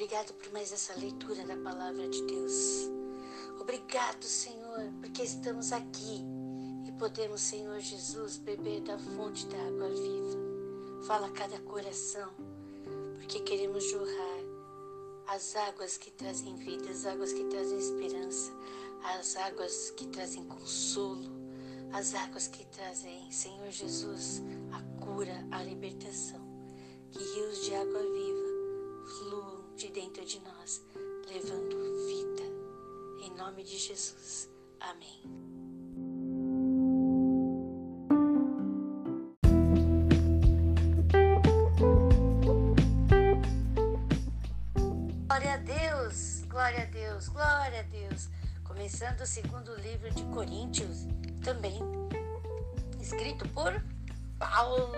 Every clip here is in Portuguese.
Obrigado por mais essa leitura da palavra de Deus. Obrigado, Senhor, porque estamos aqui e podemos, Senhor Jesus, beber da fonte da água viva. Fala a cada coração, porque queremos jorrar as águas que trazem vida, as águas que trazem esperança, as águas que trazem consolo, as águas que trazem, Senhor Jesus, a cura, a libertação. Que rios de água viva de nós, levando vida. Em nome de Jesus. Amém. Glória a Deus, glória a Deus, glória a Deus. Começando o segundo livro de Coríntios, também escrito por Paulo.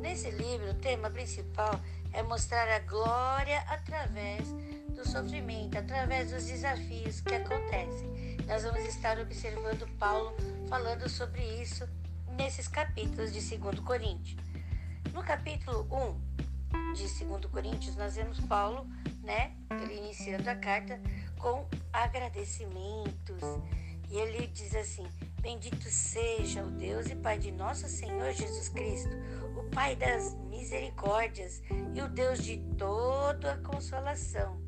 Nesse livro, o tema principal é mostrar a glória através do sofrimento, através dos desafios que acontecem. Nós vamos estar observando Paulo falando sobre isso nesses capítulos de 2 Coríntios. No capítulo 1 de 2 Coríntios, nós vemos Paulo, né, ele iniciando a carta com agradecimentos. E ele diz assim: Bendito seja o Deus e Pai de nosso Senhor Jesus Cristo, o Pai das misericórdias e o Deus de toda a consolação,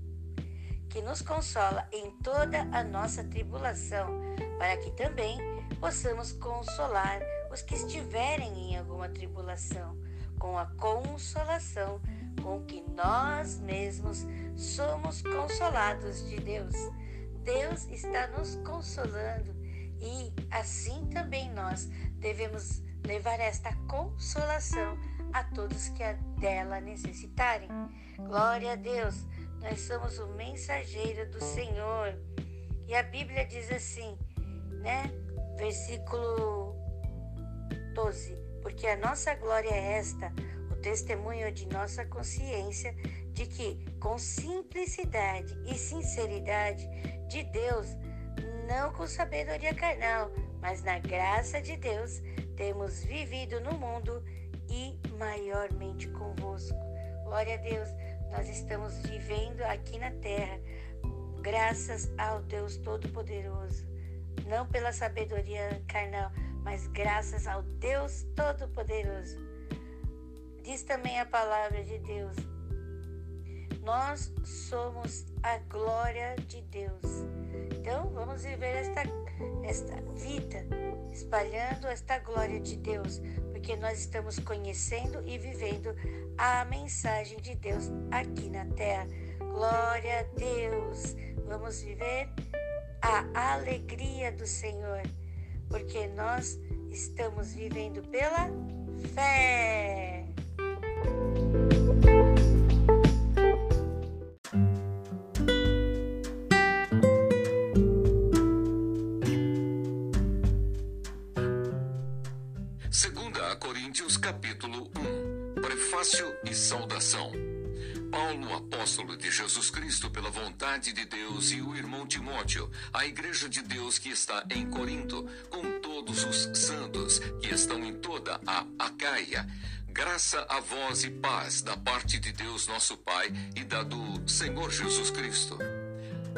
que nos consola em toda a nossa tribulação, para que também possamos consolar os que estiverem em alguma tribulação, com a consolação com que nós mesmos somos consolados de Deus. Deus está nos consolando e assim também nós devemos levar esta consolação a todos que dela necessitarem. Glória a Deus, nós somos o mensageiro do Senhor. E a Bíblia diz assim, né? Versículo 12: Porque a nossa glória é esta, o testemunho de nossa consciência de que, com simplicidade e sinceridade de Deus, não com sabedoria carnal, mas na graça de Deus, temos vivido no mundo e maiormente convosco. Glória a Deus, nós estamos vivendo aqui na terra, graças ao Deus Todo-Poderoso. Não pela sabedoria carnal, mas graças ao Deus Todo-Poderoso. Diz também a palavra de Deus: nós somos a glória de Deus. Então, vamos viver esta, esta vida espalhando esta glória de Deus, porque nós estamos conhecendo e vivendo a mensagem de Deus aqui na terra. Glória a Deus! Vamos viver a alegria do Senhor, porque nós estamos vivendo pela fé. Saudação. Paulo, apóstolo de Jesus Cristo pela vontade de Deus, e o irmão Timóteo, a igreja de Deus que está em Corinto, com todos os santos que estão em toda a Acaia. Graça a vós e paz da parte de Deus nosso Pai e da do Senhor Jesus Cristo.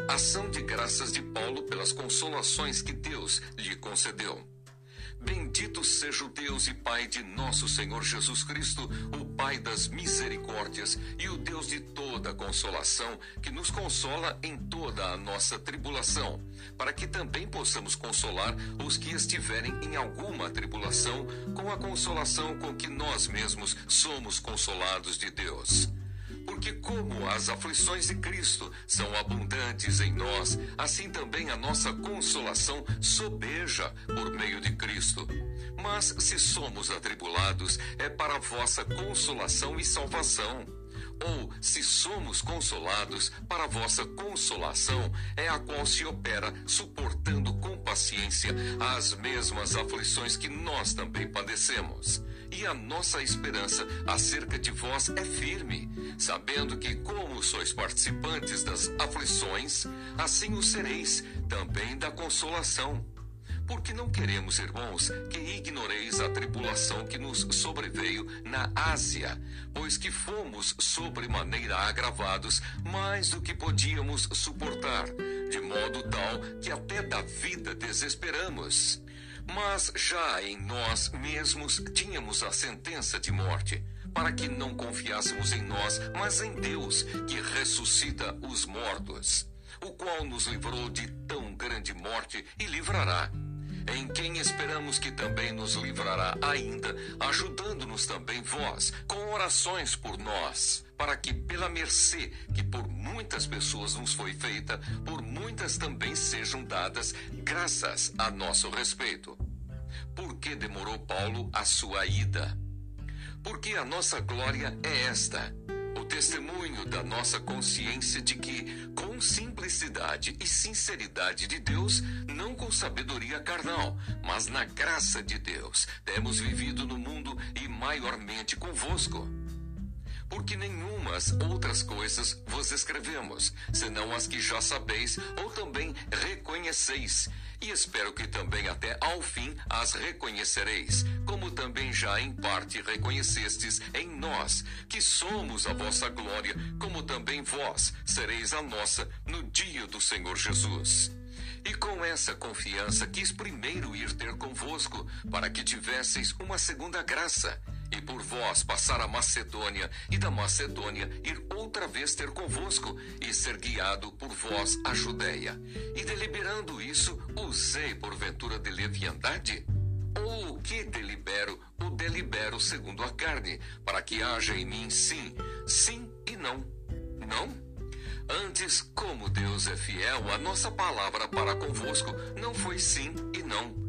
Ação de graças de Paulo pelas consolações que Deus lhe concedeu. Bendito seja o Deus e Pai de nosso Senhor Jesus Cristo, o Pai das misericórdias e o Deus de toda consolação, que nos consola em toda a nossa tribulação, para que também possamos consolar os que estiverem em alguma tribulação, com a consolação com que nós mesmos somos consolados de Deus. Porque, como as aflições de Cristo são abundantes em nós, assim também a nossa consolação sobeja por meio de Cristo. Mas se somos atribulados, é para vossa consolação e salvação. Ou, se somos consolados, para vossa consolação é a qual se opera, suportando com paciência as mesmas aflições que nós também padecemos e a nossa esperança acerca de vós é firme, sabendo que, como sois participantes das aflições, assim o sereis também da consolação. Porque não queremos, irmãos, que ignoreis a tribulação que nos sobreveio na Ásia, pois que fomos sobremaneira agravados mais do que podíamos suportar, de modo tal que até da vida desesperamos. Mas já em nós mesmos tínhamos a sentença de morte, para que não confiássemos em nós, mas em Deus, que ressuscita os mortos, o qual nos livrou de tão grande morte e livrará. Em quem esperamos que também nos livrará ainda, ajudando-nos também vós, com orações por nós, para que, pela mercê que por muitas pessoas nos foi feita, por muitas também sejam dadas graças a nosso respeito. Por que demorou Paulo a sua ida? Porque a nossa glória é esta o testemunho da nossa consciência de que, com simplicidade e sinceridade de Deus, não com sabedoria carnal, mas na graça de Deus, temos vivido no mundo e maiormente convosco porque nenhumas outras coisas vos escrevemos, senão as que já sabeis ou também reconheceis, e espero que também até ao fim as reconhecereis, como também já em parte reconhecestes em nós, que somos a vossa glória, como também vós sereis a nossa no dia do Senhor Jesus. E com essa confiança quis primeiro ir ter convosco, para que tivesseis uma segunda graça e por vós passar a Macedônia, e da Macedônia ir outra vez ter convosco, e ser guiado por vós a Judéia. E deliberando isso, usei porventura de leviandade? Ou o que delibero, o delibero segundo a carne, para que haja em mim sim, sim e não. Não? Antes, como Deus é fiel, a nossa palavra para convosco não foi sim e não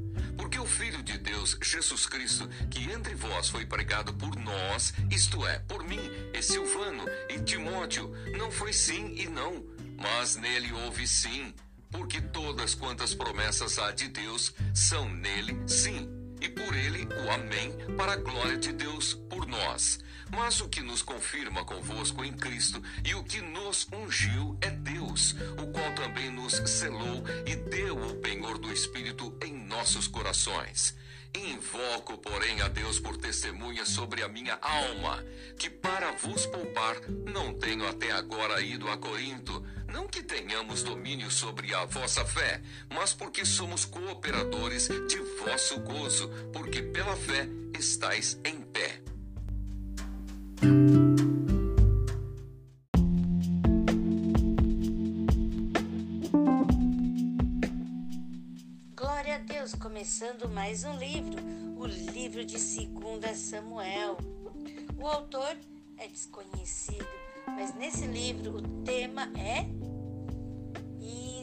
porque o Filho de Deus, Jesus Cristo, que entre vós foi pregado por nós, isto é, por mim, e Silvano, e Timóteo, não foi sim e não, mas nele houve sim, porque todas quantas promessas há de Deus são nele sim, e por ele o Amém, para a glória de Deus por nós. Mas o que nos confirma convosco em Cristo e o que nos ungiu é Deus, o qual também nos selou e deu o penhor do Espírito em nossos corações. Invoco, porém, a Deus por testemunha sobre a minha alma, que para vos poupar não tenho até agora ido a Corinto, não que tenhamos domínio sobre a vossa fé, mas porque somos cooperadores de vosso gozo, porque pela fé estáis em. Glória a Deus, começando mais um livro, o livro de 2 Samuel. O autor é desconhecido, mas nesse livro o tema é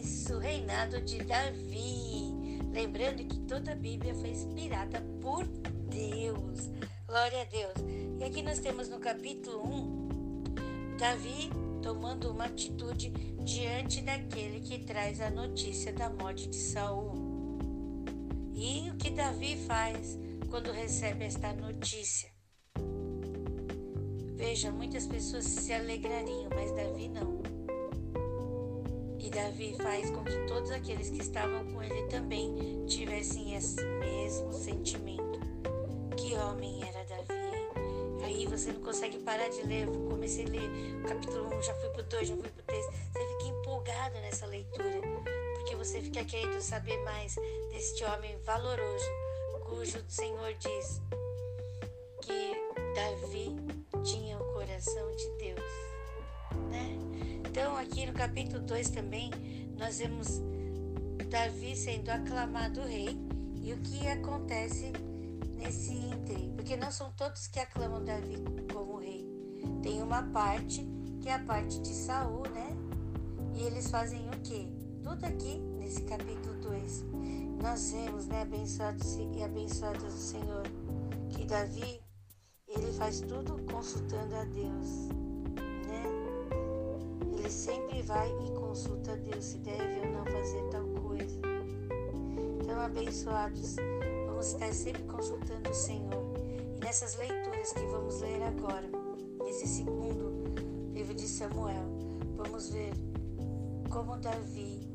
isso, reinado de Davi. Lembrando que toda a Bíblia foi inspirada por Deus. Glória a Deus. E aqui nós temos no capítulo 1, Davi tomando uma atitude diante daquele que traz a notícia da morte de Saul. E o que Davi faz quando recebe esta notícia? Veja, muitas pessoas se alegrariam, mas Davi não. E Davi faz com que todos aqueles que estavam com ele também tivessem esse mesmo sentimento. Que homem era você não consegue parar de ler. Eu comecei a ler o capítulo 1, já fui pro 2, já fui pro 3. Você fica empolgado nessa leitura, porque você fica querendo saber mais deste homem valoroso, cujo Senhor diz que Davi tinha o coração de Deus, né? Então, aqui no capítulo 2 também, nós vemos Davi sendo aclamado rei e o que acontece nesse ínterim, porque não são todos que aclamam Davi como rei. Tem uma parte que é a parte de Saul, né? E eles fazem o quê? Tudo aqui nesse capítulo 2. Nós vemos, né, abençoados e abençoados do Senhor, que Davi, ele faz tudo consultando a Deus, né? Ele sempre vai e consulta a Deus se deve ou não fazer tal coisa. Então, abençoados, vamos estar sempre consultando o Senhor. E nessas leituras que vamos ler agora, nesse segundo livro de Samuel, vamos ver como Davi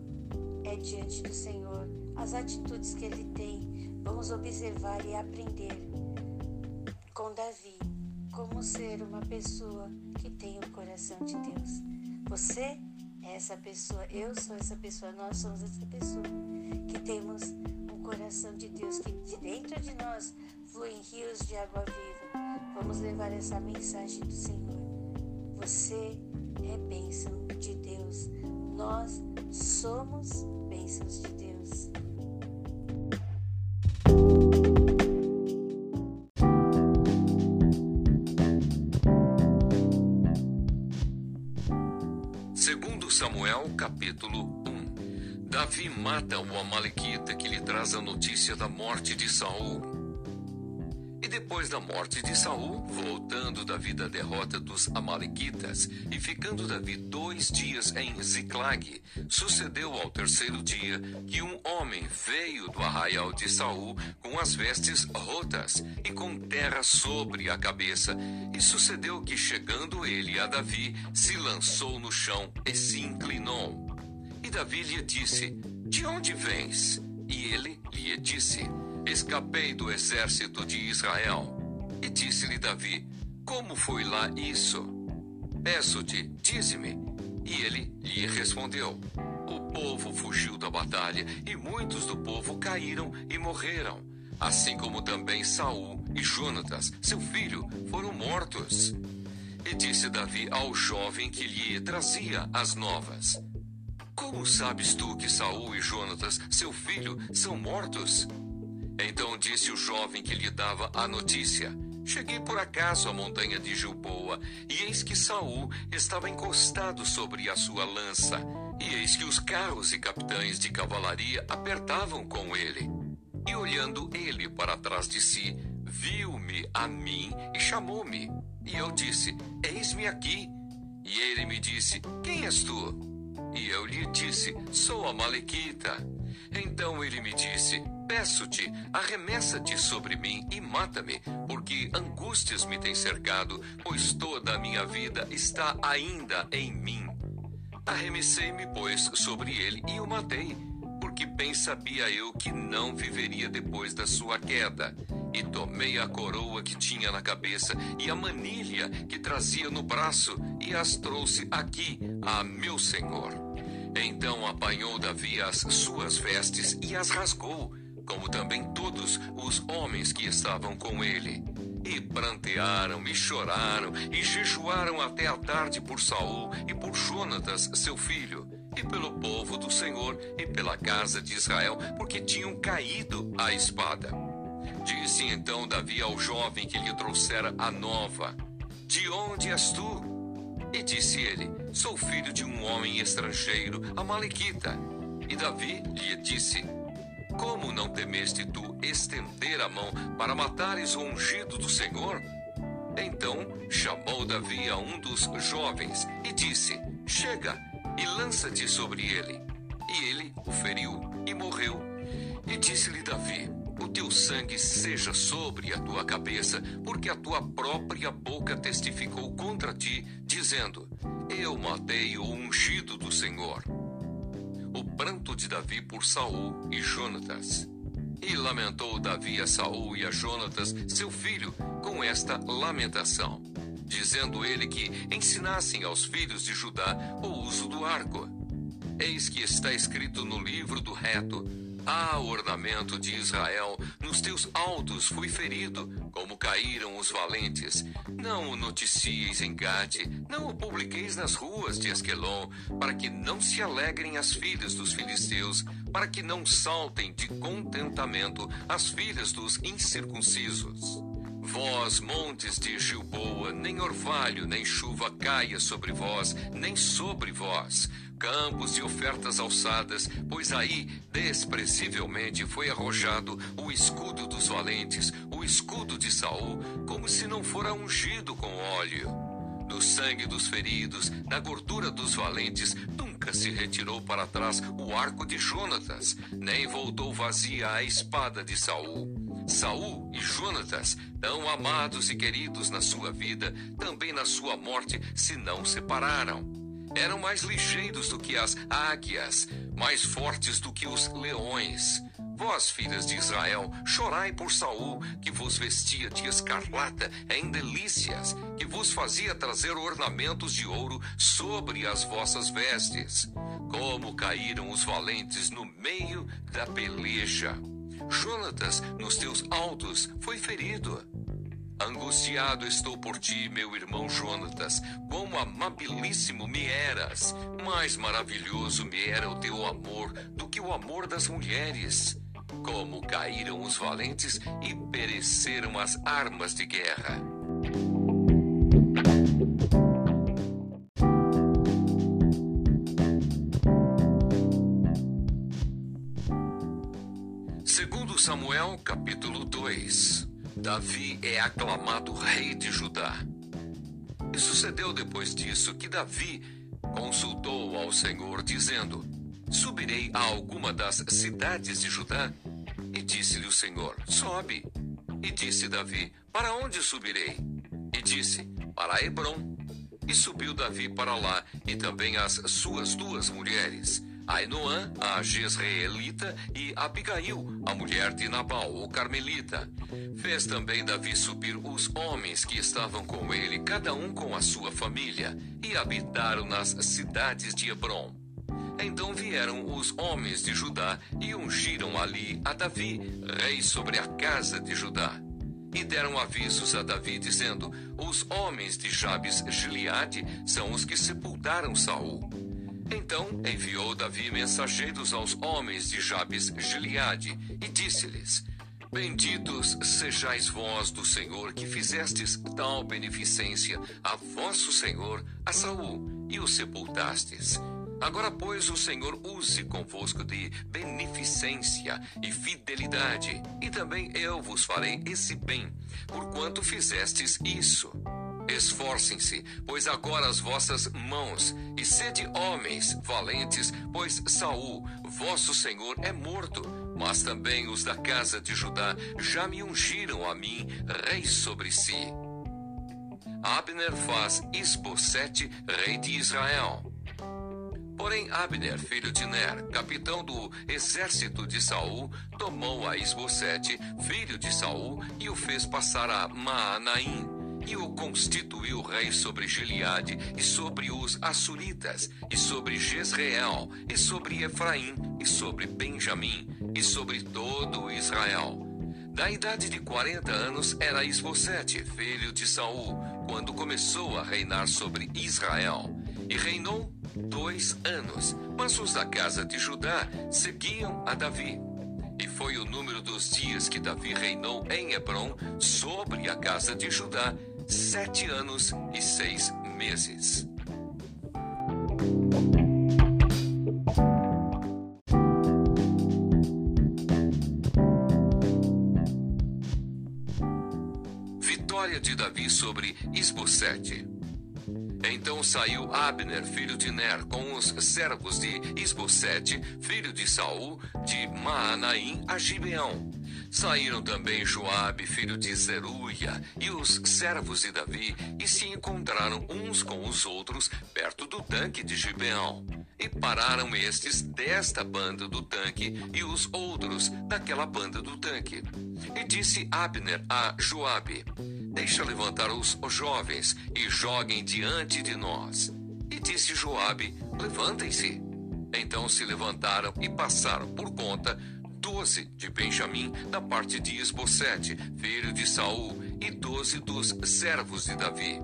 é diante do Senhor as atitudes que ele tem. Vamos observar e aprender com Davi como ser uma pessoa que tem o coração de Deus. Você é essa pessoa, eu sou essa pessoa, nós somos essa pessoa que temos coração de Deus, que de dentro de nós fluem rios de água viva. Vamos levar essa mensagem do Senhor. Você é bênção de Deus. Nós somos bênçãos de Deus. Segundo Samuel, capítulo 1. Davi mata o amalequita que lhe traz a notícia da morte de Saul. E depois da morte de Saul, voltando Davi da derrota dos Amalequitas e ficando Davi dois dias em Ziclag, sucedeu ao terceiro dia que um homem veio do arraial de Saul com as vestes rotas e com terra sobre a cabeça. E sucedeu que, chegando ele a Davi, se lançou no chão e se inclinou. Davi lhe disse: De onde vens? E ele lhe disse: Escapei do exército de Israel. E disse-lhe Davi: Como foi lá isso? Peço-te, dize-me. E ele lhe respondeu: O povo fugiu da batalha, e muitos do povo caíram e morreram, assim como também Saul e Jonatas, seu filho, foram mortos. E disse Davi ao jovem que lhe trazia as novas: Como sabes tu que Saul e Jonatas, seu filho, são mortos? Então disse o jovem que lhe dava a notícia: Cheguei por acaso à montanha de Gilboa, e eis que Saul estava encostado sobre a sua lança, e eis que os carros e capitães de cavalaria apertavam com ele. E olhando ele para trás de si, viu-me a mim e chamou-me. E eu disse: Eis-me aqui. E ele me disse: Quem és tu? E eu lhe disse: Sou a Malequita. Então ele me disse: Peço-te, arremessa-te sobre mim e mata-me, porque angústias me têm cercado, pois toda a minha vida está ainda em mim. Arremessei-me, pois, sobre ele e o matei, porque bem sabia eu que não viveria depois da sua queda. E tomei a coroa que tinha na cabeça e a manilha que trazia no braço e as trouxe aqui a meu senhor. Então apanhou Davi as suas vestes e as rasgou como também todos os homens que estavam com ele. E prantearam, e choraram, e jejuaram até a tarde por Saul e por Jonatas, seu filho, e pelo povo do Senhor e pela casa de Israel, porque tinham caído à espada. Disse então Davi ao jovem que lhe trouxera a nova: De onde és tu? E disse ele: Sou filho de um homem estrangeiro, Amalequita. E Davi lhe disse: como não temeste tu estender a mão para matares o ungido do Senhor? Então chamou Davi a um dos jovens e disse: Chega e lança-te sobre ele. E ele o feriu e morreu. E disse-lhe Davi: O teu sangue seja sobre a tua cabeça, porque a tua própria boca testificou contra ti, dizendo: Eu matei o ungido do Senhor o pranto de Davi por Saul e Jonatas. E lamentou Davi a Saul e a Jonatas, seu filho, com esta lamentação, dizendo ele que ensinassem aos filhos de Judá o uso do arco. Eis que está escrito no livro do reto: ah, ornamento de Israel, nos teus altos fui ferido, como caíram os valentes. Não o noticieis em Gade, não o publiqueis nas ruas de Esquelon, para que não se alegrem as filhas dos filisteus, para que não saltem de contentamento as filhas dos incircuncisos. Vós, montes de Gilboa, nem orvalho, nem chuva caia sobre vós, nem sobre vós campos e ofertas alçadas, pois aí desprezívelmente foi arrojado o escudo dos valentes, o escudo de Saul, como se não fora ungido com óleo. No sangue dos feridos, na gordura dos valentes, nunca se retirou para trás o arco de Jonatas, nem voltou vazia a espada de Saul. Saul e Jonatas, tão amados e queridos na sua vida, também na sua morte se não separaram. Eram mais ligeiros do que as águias, mais fortes do que os leões. Vós, filhas de Israel, chorai por Saul, que vos vestia de escarlata em delícias, que vos fazia trazer ornamentos de ouro sobre as vossas vestes. Como caíram os valentes no meio da peleja. Jonatas, nos teus altos, foi ferido. Angustiado estou por ti, meu irmão Jonatas, quão amabilíssimo me eras. Mais maravilhoso me era o teu amor do que o amor das mulheres. Como caíram os valentes e pereceram as armas de guerra. Segundo Samuel, capítulo 2. Davi é aclamado rei de Judá. E sucedeu depois disso que Davi consultou ao Senhor, dizendo: Subirei a alguma das cidades de Judá? E disse-lhe o Senhor: Sobe. E disse Davi: Para onde subirei? E disse: Para Hebron. E subiu Davi para lá, e também as suas duas mulheres, Ainoã, a Jezreelita, e Abigail, a mulher de Nabal, o Carmelita. Fez também Davi subir os homens que estavam com ele, cada um com a sua família, e habitaram nas cidades de Hebron. Então vieram os homens de Judá e ungiram ali a Davi, rei sobre a casa de Judá. E deram avisos a Davi, dizendo: Os homens de Jabes Gileade são os que sepultaram Saul. Então enviou Davi mensageiros aos homens de Jabes Gileade e disse-lhes: Benditos sejais vós do Senhor que fizestes tal beneficência a vosso Senhor, a Saul, e o sepultastes. Agora, pois, o Senhor use convosco de beneficência e fidelidade, e também eu vos farei esse bem, porquanto fizestes isso. Esforcem-se, pois agora as vossas mãos, e sede homens valentes, pois Saul, vosso senhor, é morto, mas também os da casa de Judá já me ungiram a mim rei sobre si. Abner faz Isbosete rei de Israel. Porém, Abner, filho de Ner, capitão do exército de Saul, tomou a Isbosete, filho de Saul, e o fez passar a Maanaim, e o constituiu rei sobre Gileade, e sobre os Assuritas, e sobre Jezreel, e sobre Efraim, e sobre Benjamim, e sobre todo Israel. Da idade de quarenta anos era Isbosete, filho de Saul, quando começou a reinar sobre Israel. E reinou dois anos, mas os da casa de Judá seguiam a Davi. E foi o número dos dias que Davi reinou em Hebron sobre a casa de Judá, sete anos e seis meses. Vitória de Davi sobre Isbosete. Então saiu Abner, filho de Ner, com os servos de Isbosete, filho de Saul, de Maanaim, a Gibeão. Saíram também Joabe, filho de Zeruia, e os servos de Davi, e se encontraram uns com os outros perto do tanque de Gibeão. E pararam estes desta banda do tanque e os outros daquela banda do tanque. E disse Abner a Joabe: Deixa levantar os jovens e joguem diante de nós. E disse Joabe: Levantem-se. Então se levantaram e passaram por conta doze de Benjamim da parte de Esbocete, filho de Saul, e doze dos servos de Davi.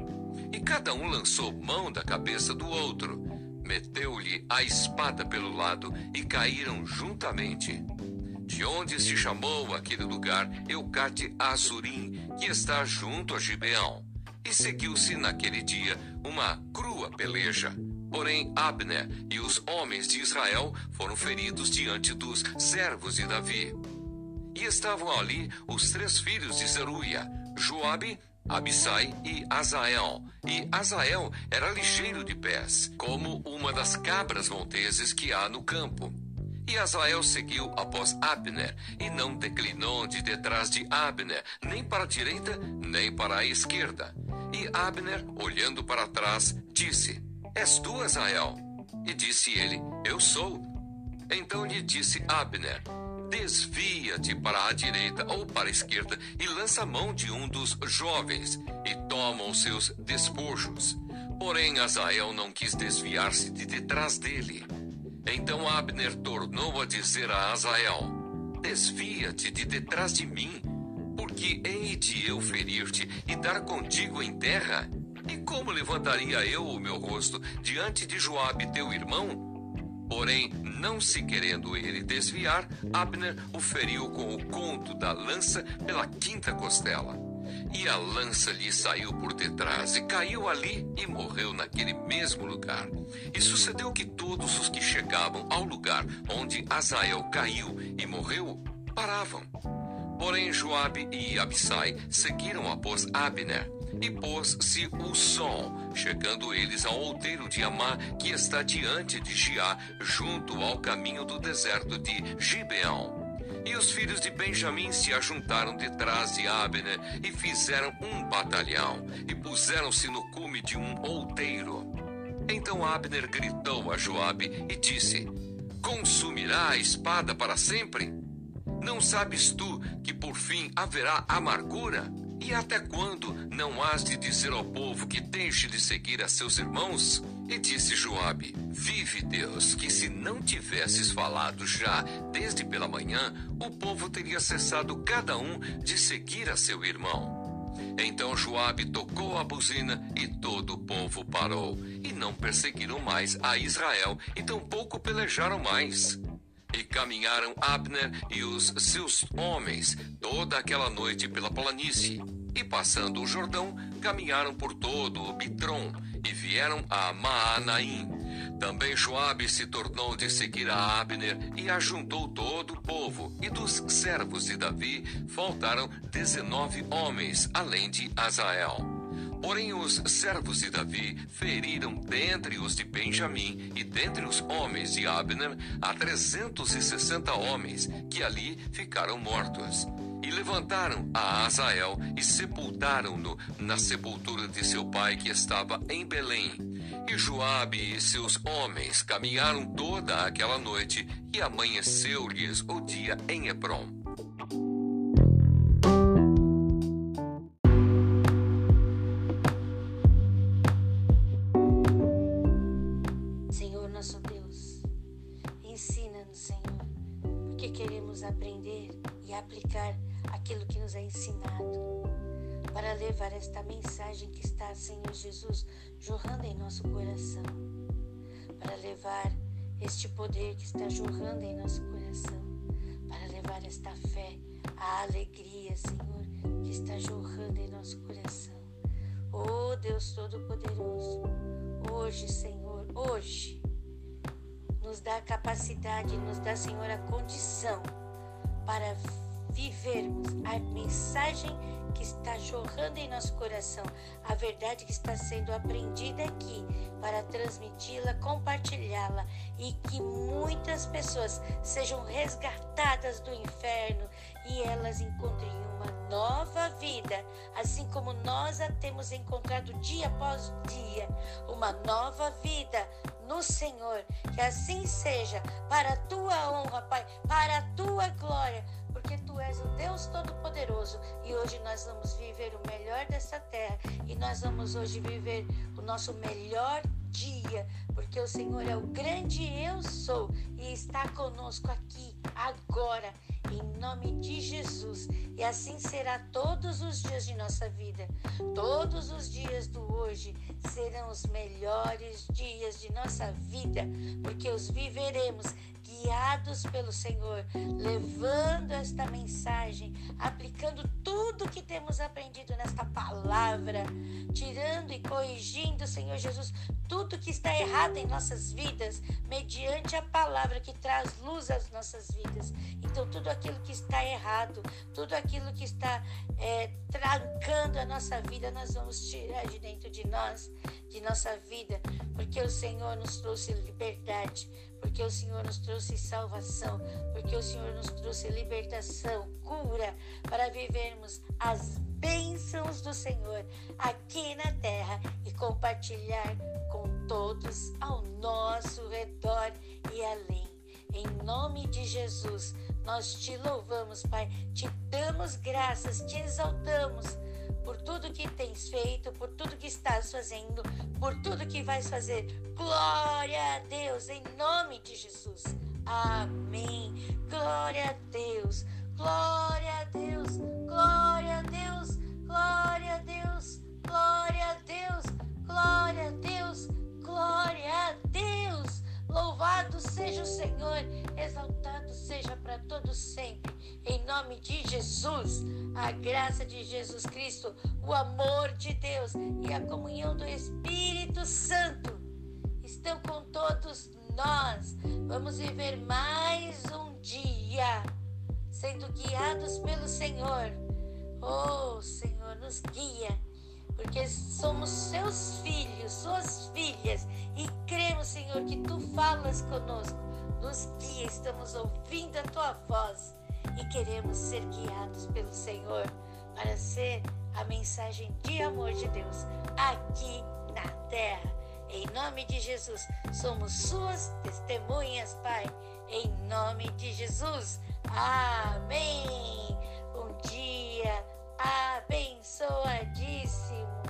E cada um lançou mão da cabeça do outro, meteu-lhe a espada pelo lado e caíram juntamente. De onde se chamou aquele lugar Eucate Azurim, que está junto a Gibeão. E seguiu-se naquele dia uma crua peleja. Porém, Abner e os homens de Israel foram feridos diante dos servos de Davi. E estavam ali os três filhos de Zeruia, Joabe, Abissai e Azael. E Azael era ligeiro de pés, como uma das cabras monteses que há no campo. E Azael seguiu após Abner, e não declinou de detrás de Abner, nem para a direita, nem para a esquerda. E Abner, olhando para trás, disse: És tu, Azael? E disse ele: Eu sou. Então lhe disse Abner: desvia-te para a direita ou para a esquerda e lança a mão de um dos jovens e toma os seus despojos. Porém, Azael não quis desviar-se de detrás dele. Então Abner tornou a dizer a Azael: Desvia-te de detrás de mim, porque hei de eu ferir-te e dar contigo em terra. E como levantaria eu o meu rosto diante de Joabe, teu irmão? Porém, não se querendo ele desviar, Abner o feriu com o conto da lança pela quinta costela. E a lança lhe saiu por detrás e caiu ali e morreu naquele mesmo lugar. E sucedeu que todos os que chegavam ao lugar onde Azael caiu e morreu paravam. Porém, Joabe e Abissai seguiram após Abner e pôs-se o sol, chegando eles ao outeiro de Amá, que está diante de Giá, junto ao caminho do deserto de Gibeão. E os filhos de Benjamim se ajuntaram detrás de Abner e fizeram um batalhão, e puseram-se no cume de um outeiro. Então Abner gritou a Joabe e disse: Consumirá a espada para sempre? Não sabes tu que por fim haverá amargura? E até quando não has de dizer ao povo que deixe de seguir a seus irmãos? E disse Joabe: Vive Deus, que se não tivesses falado já desde pela manhã, o povo teria cessado cada um de seguir a seu irmão. Então Joabe tocou a buzina e todo o povo parou, e não perseguiram mais a Israel, e tampouco pelejaram mais. E caminharam Abner e os seus homens toda aquela noite pela planície. E passando o Jordão, caminharam por todo o Bitron e vieram a Maanaim. Também Joabe se tornou de seguir a Abner e ajuntou todo o povo. E dos servos de Davi faltaram dezenove homens, além de Azael. Porém, os servos de Davi feriram dentre os de Benjamim e dentre os homens de Abner a trezentos e sessenta homens, que ali ficaram mortos. E levantaram a Azael e sepultaram-no na sepultura de seu pai que estava em Belém. E Joabe e seus homens caminharam toda aquela noite e amanheceu-lhes o dia em Hebron. Esta mensagem que está, Senhor Jesus, jorrando em nosso coração, para levar este poder que está jorrando em nosso coração, para levar esta fé, a alegria, Senhor, que está jorrando em nosso coração. Oh Deus Todo-Poderoso, hoje, Senhor, hoje, nos dá a capacidade, nos dá, Senhor, a condição para vivermos a mensagem que está jorrando em nosso coração, a verdade que está sendo aprendida aqui, para transmiti-la, compartilhá-la e que muitas pessoas sejam resgatadas do inferno e elas encontrem uma nova vida, assim como nós a temos encontrado dia após dia, uma nova vida no Senhor. Que assim seja, para a tua honra, Pai, para a tua glória porque tu és o Deus Todo-Poderoso e hoje nós vamos viver o melhor dessa terra e nós vamos hoje viver o nosso melhor dia, porque o Senhor é o grande eu sou e está conosco aqui agora em nome de Jesus. E assim será todos os dias de nossa vida. Todos os dias do hoje serão os melhores dias de nossa vida, porque os viveremos guiados pelo Senhor, levando esta mensagem, aplicando tudo que temos aprendido nesta palavra, tirando e corrigindo, Senhor Jesus, tudo que está errado em nossas vidas, mediante a palavra que traz luz às nossas vidas. Então, tudo aquilo que está errado, tudo aquilo que está é, trancando a nossa vida, nós vamos tirar de dentro de nós, de nossa vida, porque o Senhor nos trouxe liberdade, porque o Senhor nos trouxe salvação, porque o Senhor nos trouxe libertação, cura, para vivermos as bênçãos do Senhor aqui na terra e compartilhar com todos ao nosso redor e além. Em nome de Jesus, Nós te louvamos, Pai, te damos graças, te exaltamos por tudo que tens feito, por tudo que estás fazendo, por tudo que vais fazer. Glória a Deus, em nome de Jesus. Amém. Glória a Deus, glória a Deus, glória a Deus, glória a Deus, glória a Deus, glória a Deus, glória a Deus. Louvado seja o Senhor, exaltado seja para todos sempre. Em nome de Jesus, a graça de Jesus Cristo, o amor de Deus e a comunhão do Espírito Santo estão com todos nós. Vamos viver mais um dia sendo guiados pelo Senhor. Oh, Senhor, nos guia porque somos seus filhos, suas filhas, e cremos, Senhor, que tu falas conosco, nos guia, estamos ouvindo a tua voz e queremos ser guiados pelo Senhor para ser a mensagem de amor de Deus aqui na terra. Em nome de Jesus, somos suas testemunhas, Pai. Em nome de Jesus. Amém. Um dia abençoadíssimo.